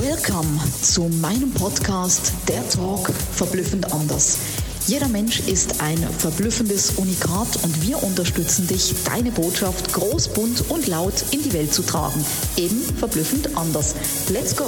Welcome zu meinem Podcast Der Talk verblüffend anders. Jeder Mensch ist ein verblüffendes Unikat und wir unterstützen dich, deine Botschaft groß, bunt und laut in die Welt zu tragen. Eben verblüffend anders. Let's go!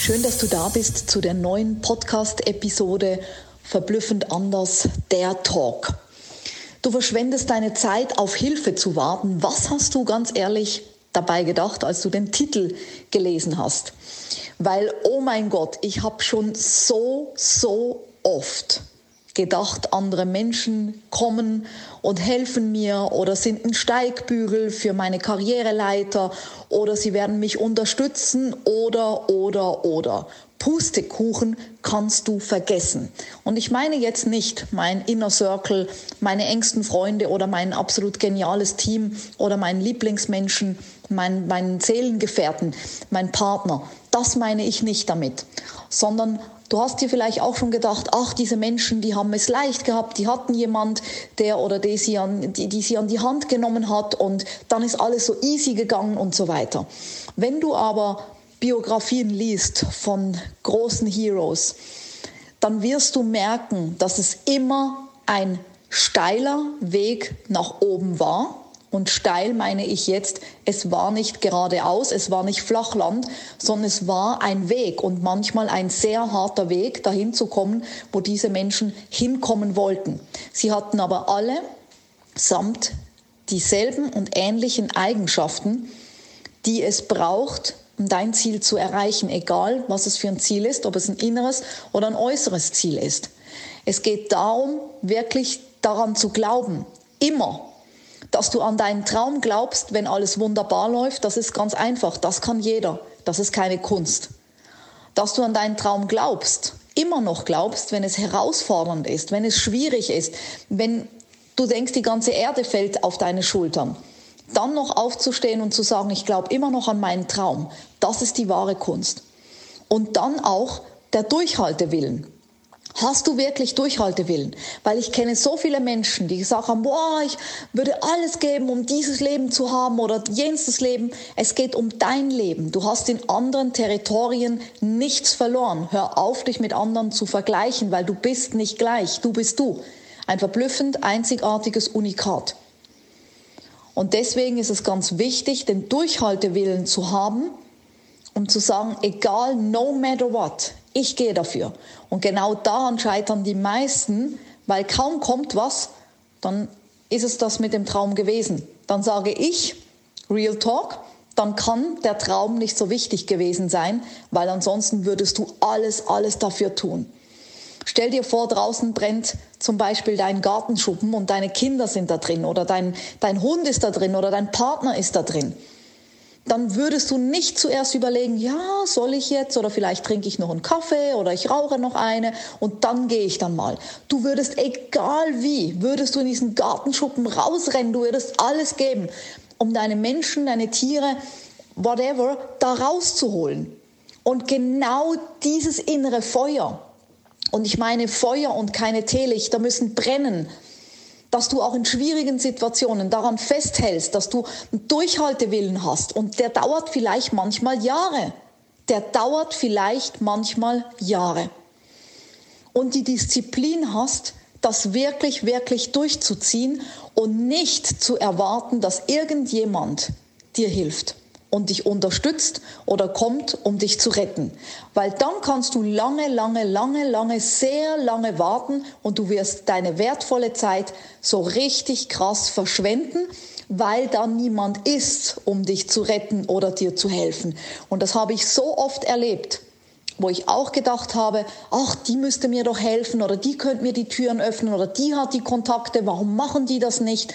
Schön, dass du da bist zu der neuen Podcast-Episode Verblüffend anders, der Talk. Du verschwendest deine Zeit, auf Hilfe zu warten. Was hast du ganz ehrlich dabei gedacht, als du den Titel gelesen hast. Weil, oh mein Gott, ich habe schon so, so oft gedacht, andere Menschen kommen und helfen mir oder sind ein Steigbügel für meine Karriereleiter oder sie werden mich unterstützen oder, oder, oder. Pustekuchen kannst du vergessen. Und ich meine jetzt nicht mein Inner Circle, meine engsten Freunde oder mein absolut geniales Team oder meinen Lieblingsmenschen, mein, meinen Seelengefährten, mein Partner. Das meine ich nicht damit, sondern Du hast dir vielleicht auch schon gedacht, ach, diese Menschen, die haben es leicht gehabt, die hatten jemand, der oder die sie, an, die, die sie an die Hand genommen hat und dann ist alles so easy gegangen und so weiter. Wenn du aber Biografien liest von großen Heroes, dann wirst du merken, dass es immer ein steiler Weg nach oben war und steil meine ich jetzt, es war nicht geradeaus, es war nicht Flachland, sondern es war ein Weg und manchmal ein sehr harter Weg, dahin zu kommen, wo diese Menschen hinkommen wollten. Sie hatten aber alle samt dieselben und ähnlichen Eigenschaften, die es braucht, um dein Ziel zu erreichen, egal was es für ein Ziel ist, ob es ein inneres oder ein äußeres Ziel ist. Es geht darum, wirklich daran zu glauben, immer dass du an deinen Traum glaubst, wenn alles wunderbar läuft, das ist ganz einfach. Das kann jeder. Das ist keine Kunst. Dass du an deinen Traum glaubst, immer noch glaubst, wenn es herausfordernd ist, wenn es schwierig ist, wenn du denkst, die ganze Erde fällt auf deine Schultern, dann noch aufzustehen und zu sagen, ich glaube immer noch an meinen Traum, das ist die wahre Kunst. Und dann auch der Durchhaltewillen. Hast du wirklich Durchhaltewillen? Weil ich kenne so viele Menschen, die gesagt haben, boah, ich würde alles geben, um dieses Leben zu haben oder jenes Leben. Es geht um dein Leben. Du hast in anderen Territorien nichts verloren. Hör auf, dich mit anderen zu vergleichen, weil du bist nicht gleich. Du bist du. Ein verblüffend einzigartiges Unikat. Und deswegen ist es ganz wichtig, den Durchhaltewillen zu haben, um zu sagen, egal, no matter what, ich gehe dafür. Und genau daran scheitern die meisten, weil kaum kommt was, dann ist es das mit dem Traum gewesen. Dann sage ich, Real Talk, dann kann der Traum nicht so wichtig gewesen sein, weil ansonsten würdest du alles, alles dafür tun. Stell dir vor, draußen brennt zum Beispiel dein Gartenschuppen und deine Kinder sind da drin oder dein, dein Hund ist da drin oder dein Partner ist da drin dann würdest du nicht zuerst überlegen, ja, soll ich jetzt oder vielleicht trinke ich noch einen Kaffee oder ich rauche noch eine und dann gehe ich dann mal. Du würdest, egal wie, würdest du in diesen Gartenschuppen rausrennen, du würdest alles geben, um deine Menschen, deine Tiere, whatever, da rauszuholen. Und genau dieses innere Feuer, und ich meine Feuer und keine Teelichter müssen brennen, dass du auch in schwierigen Situationen daran festhältst, dass du einen Durchhaltewillen hast. Und der dauert vielleicht manchmal Jahre. Der dauert vielleicht manchmal Jahre. Und die Disziplin hast, das wirklich, wirklich durchzuziehen und nicht zu erwarten, dass irgendjemand dir hilft und dich unterstützt oder kommt, um dich zu retten. Weil dann kannst du lange, lange, lange, lange, sehr lange warten und du wirst deine wertvolle Zeit so richtig krass verschwenden, weil dann niemand ist, um dich zu retten oder dir zu helfen. Und das habe ich so oft erlebt wo ich auch gedacht habe, ach, die müsste mir doch helfen oder die könnte mir die Türen öffnen oder die hat die Kontakte, warum machen die das nicht?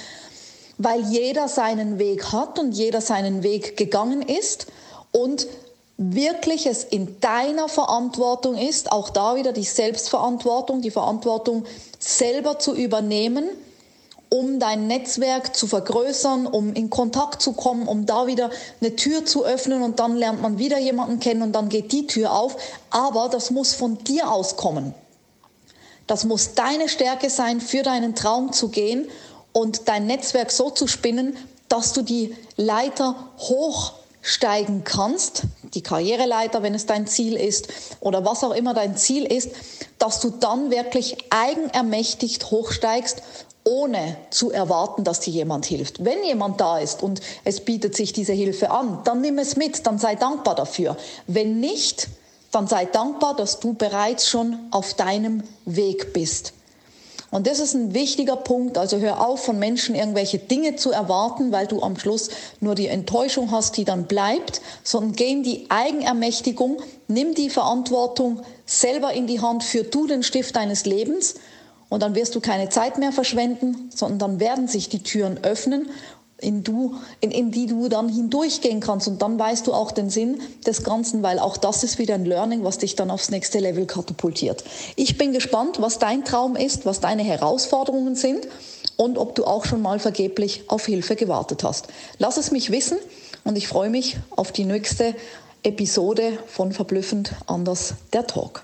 Weil jeder seinen Weg hat und jeder seinen Weg gegangen ist und wirklich es in deiner Verantwortung ist, auch da wieder die Selbstverantwortung, die Verantwortung selber zu übernehmen, um dein Netzwerk zu vergrößern, um in Kontakt zu kommen, um da wieder eine Tür zu öffnen und dann lernt man wieder jemanden kennen und dann geht die Tür auf. Aber das muss von dir auskommen. Das muss deine Stärke sein, für deinen Traum zu gehen und dein Netzwerk so zu spinnen, dass du die Leiter hoch steigen kannst, die Karriereleiter, wenn es dein Ziel ist oder was auch immer dein Ziel ist, dass du dann wirklich eigenermächtigt hochsteigst ohne zu erwarten, dass dir jemand hilft. Wenn jemand da ist und es bietet sich diese Hilfe an, dann nimm es mit, dann sei dankbar dafür. Wenn nicht, dann sei dankbar, dass du bereits schon auf deinem Weg bist. Und das ist ein wichtiger Punkt. Also hör auf, von Menschen irgendwelche Dinge zu erwarten, weil du am Schluss nur die Enttäuschung hast, die dann bleibt, sondern geh in die Eigenermächtigung, nimm die Verantwortung selber in die Hand, für du den Stift deines Lebens und dann wirst du keine Zeit mehr verschwenden, sondern dann werden sich die Türen öffnen in, du, in, in die du dann hindurchgehen kannst. Und dann weißt du auch den Sinn des Ganzen, weil auch das ist wieder ein Learning, was dich dann aufs nächste Level katapultiert. Ich bin gespannt, was dein Traum ist, was deine Herausforderungen sind und ob du auch schon mal vergeblich auf Hilfe gewartet hast. Lass es mich wissen und ich freue mich auf die nächste Episode von Verblüffend anders, der Talk.